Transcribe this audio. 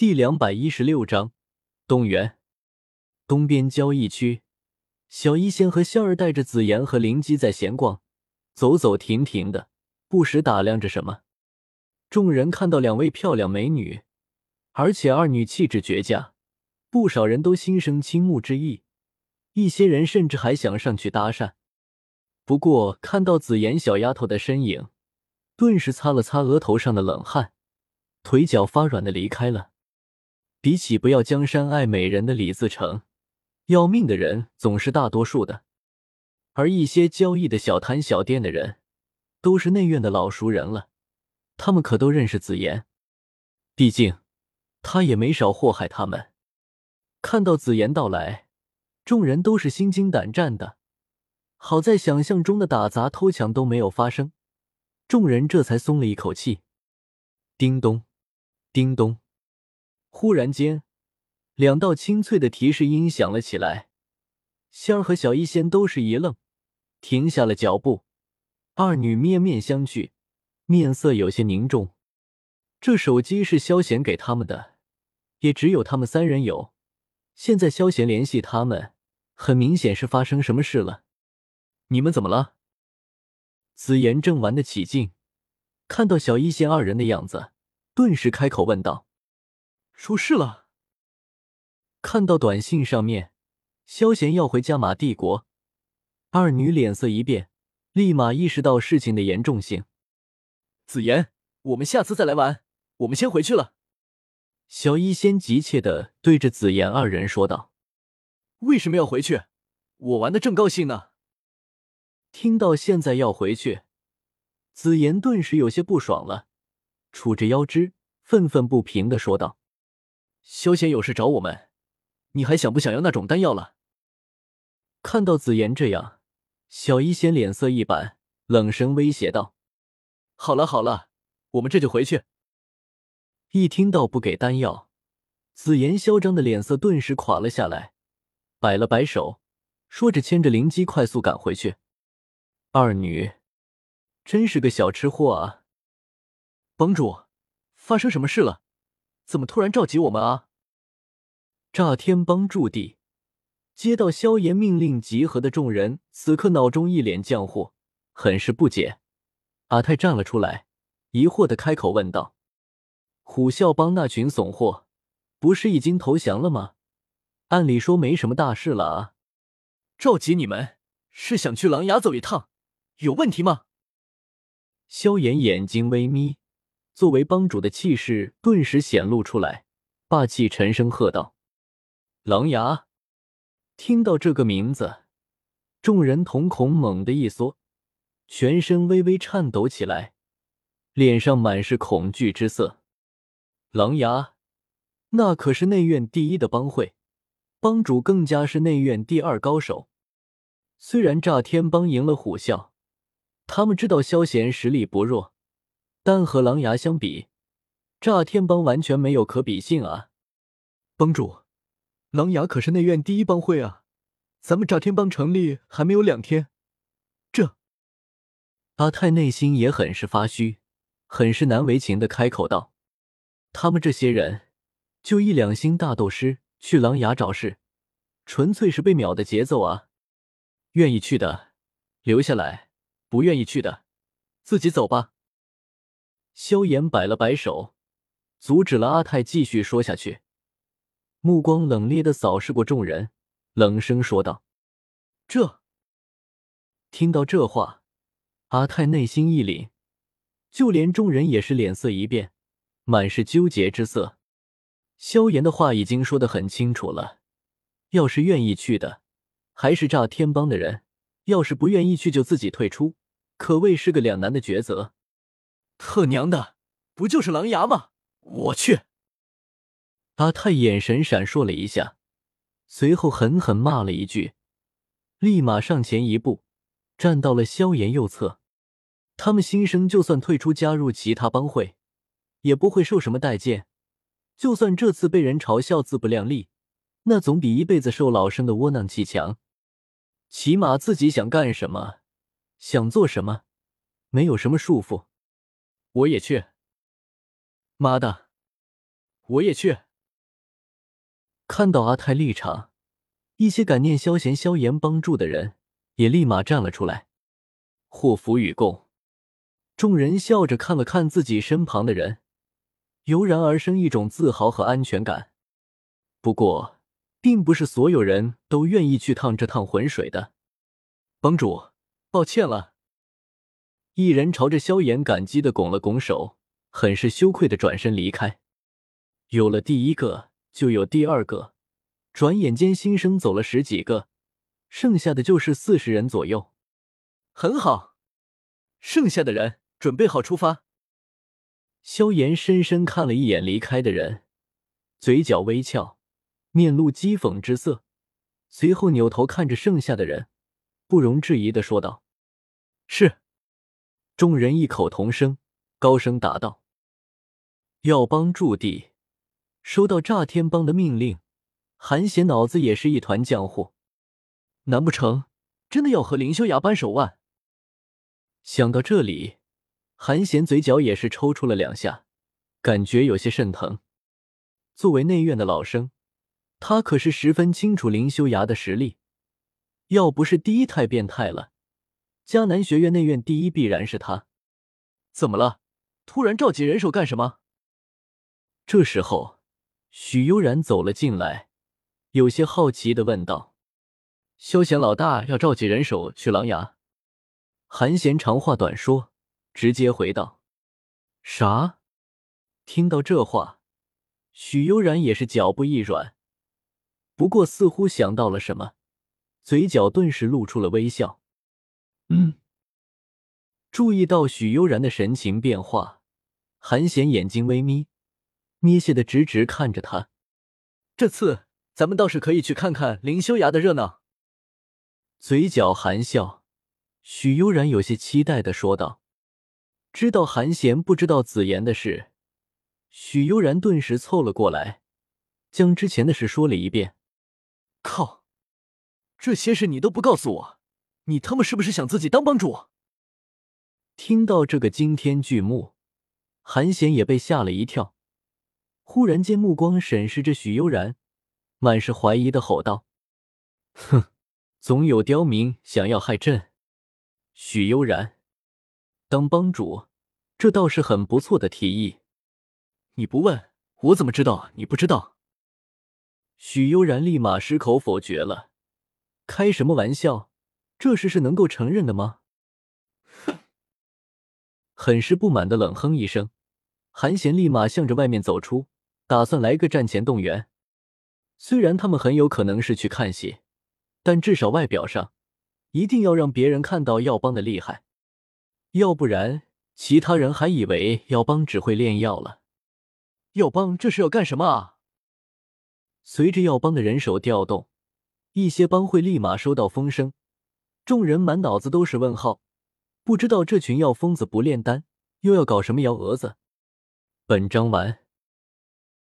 第两百一十六章动员。东边交易区，小医仙和仙儿带着紫妍和灵姬在闲逛，走走停停的，不时打量着什么。众人看到两位漂亮美女，而且二女气质绝佳，不少人都心生倾慕之意，一些人甚至还想上去搭讪。不过看到紫妍小丫头的身影，顿时擦了擦额头上的冷汗，腿脚发软的离开了。比起不要江山爱美人的李自成，要命的人总是大多数的。而一些交易的小摊小店的人，都是内院的老熟人了，他们可都认识紫妍，毕竟他也没少祸害他们。看到紫妍到来，众人都是心惊胆战的。好在想象中的打砸偷抢都没有发生，众人这才松了一口气。叮咚，叮咚。忽然间，两道清脆的提示音响了起来。仙儿和小医仙都是一愣，停下了脚步。二女面面相觑，面色有些凝重。这手机是萧贤给他们的，也只有他们三人有。现在萧贤联系他们，很明显是发生什么事了。你们怎么了？紫妍正玩得起劲，看到小医仙二人的样子，顿时开口问道。出事了！看到短信上面，萧贤要回加玛帝国，二女脸色一变，立马意识到事情的严重性。紫妍，我们下次再来玩，我们先回去了。小医仙急切的对着紫妍二人说道：“为什么要回去？我玩的正高兴呢。”听到现在要回去，紫妍顿时有些不爽了，杵着腰肢，愤愤不平的说道。萧贤有事找我们，你还想不想要那种丹药了？看到紫妍这样，小医仙脸色一板，冷声威胁道：“好了好了，我们这就回去。”一听到不给丹药，紫妍嚣张的脸色顿时垮了下来，摆了摆手，说着牵着灵机快速赶回去。二女真是个小吃货啊！帮主，发生什么事了？怎么突然召集我们啊？炸天帮驻地接到萧炎命令集合的众人，此刻脑中一脸浆糊，很是不解。阿泰站了出来，疑惑的开口问道：“虎啸帮那群怂货，不是已经投降了吗？按理说没什么大事了啊。召集你们是想去狼牙走一趟，有问题吗？”萧炎眼睛微眯。作为帮主的气势顿时显露出来，霸气沉声喝道：“狼牙！”听到这个名字，众人瞳孔猛地一缩，全身微微颤抖起来，脸上满是恐惧之色。狼牙，那可是内院第一的帮会，帮主更加是内院第二高手。虽然炸天帮赢了虎啸，他们知道萧贤实力不弱。但和狼牙相比，炸天帮完全没有可比性啊！帮主，狼牙可是内院第一帮会啊！咱们炸天帮成立还没有两天，这……阿泰内心也很是发虚，很是难为情的开口道：“他们这些人就一两星大斗师去狼牙找事，纯粹是被秒的节奏啊！愿意去的留下来，不愿意去的自己走吧。”萧炎摆了摆手，阻止了阿泰继续说下去，目光冷冽的扫视过众人，冷声说道：“这……”听到这话，阿泰内心一凛，就连众人也是脸色一变，满是纠结之色。萧炎的话已经说得很清楚了，要是愿意去的，还是炸天帮的人；要是不愿意去，就自己退出，可谓是个两难的抉择。特娘的，不就是狼牙吗？我去！阿泰眼神闪烁了一下，随后狠狠骂了一句，立马上前一步，站到了萧炎右侧。他们新生就算退出加入其他帮会，也不会受什么待见。就算这次被人嘲笑自不量力，那总比一辈子受老生的窝囊气强。起码自己想干什么，想做什么，没有什么束缚。我也去，妈的，我也去。看到阿泰立场，一些感念萧贤、萧炎帮助的人也立马站了出来。祸福与共，众人笑着看了看自己身旁的人，油然而生一种自豪和安全感。不过，并不是所有人都愿意去趟这趟浑水的。帮主，抱歉了。一人朝着萧炎感激的拱了拱手，很是羞愧的转身离开。有了第一个，就有第二个，转眼间新生走了十几个，剩下的就是四十人左右。很好，剩下的人准备好出发。萧炎深深看了一眼离开的人，嘴角微翘，面露讥讽之色，随后扭头看着剩下的人，不容置疑的说道：“是。”众人异口同声，高声答道：“药帮驻地。”收到炸天帮的命令，韩显脑子也是一团浆糊。难不成真的要和凌修崖扳手腕？想到这里，韩显嘴角也是抽搐了两下，感觉有些肾疼。作为内院的老生，他可是十分清楚凌修崖的实力。要不是第一太变态了。迦南学院内院第一必然是他，怎么了？突然召集人手干什么？这时候，许悠然走了进来，有些好奇的问道：“萧贤老大要召集人手去狼牙？”韩贤长话短说，直接回道：“啥？”听到这话，许悠然也是脚步一软，不过似乎想到了什么，嘴角顿时露出了微笑。嗯，注意到许悠然的神情变化，韩显眼睛微眯，眯斜的直直看着他。这次咱们倒是可以去看看凌修崖的热闹。嘴角含笑，许悠然有些期待的说道。知道韩贤不知道紫妍的事，许悠然顿时凑了过来，将之前的事说了一遍。靠，这些事你都不告诉我！你他妈是不是想自己当帮主？听到这个惊天巨幕，韩显也被吓了一跳，忽然间目光审视着许悠然，满是怀疑的吼道：“哼，总有刁民想要害朕。许悠然，当帮主，这倒是很不错的提议。你不问我怎么知道你不知道？”许悠然立马矢口否决了，开什么玩笑？这事是能够承认的吗？哼！很是不满的冷哼一声，韩贤立马向着外面走出，打算来个战前动员。虽然他们很有可能是去看戏，但至少外表上一定要让别人看到药帮的厉害，要不然其他人还以为药帮只会炼药了。药帮这是要干什么啊？随着药帮的人手调动，一些帮会立马收到风声。众人满脑子都是问号，不知道这群药疯子不炼丹，又要搞什么幺蛾子。本章完。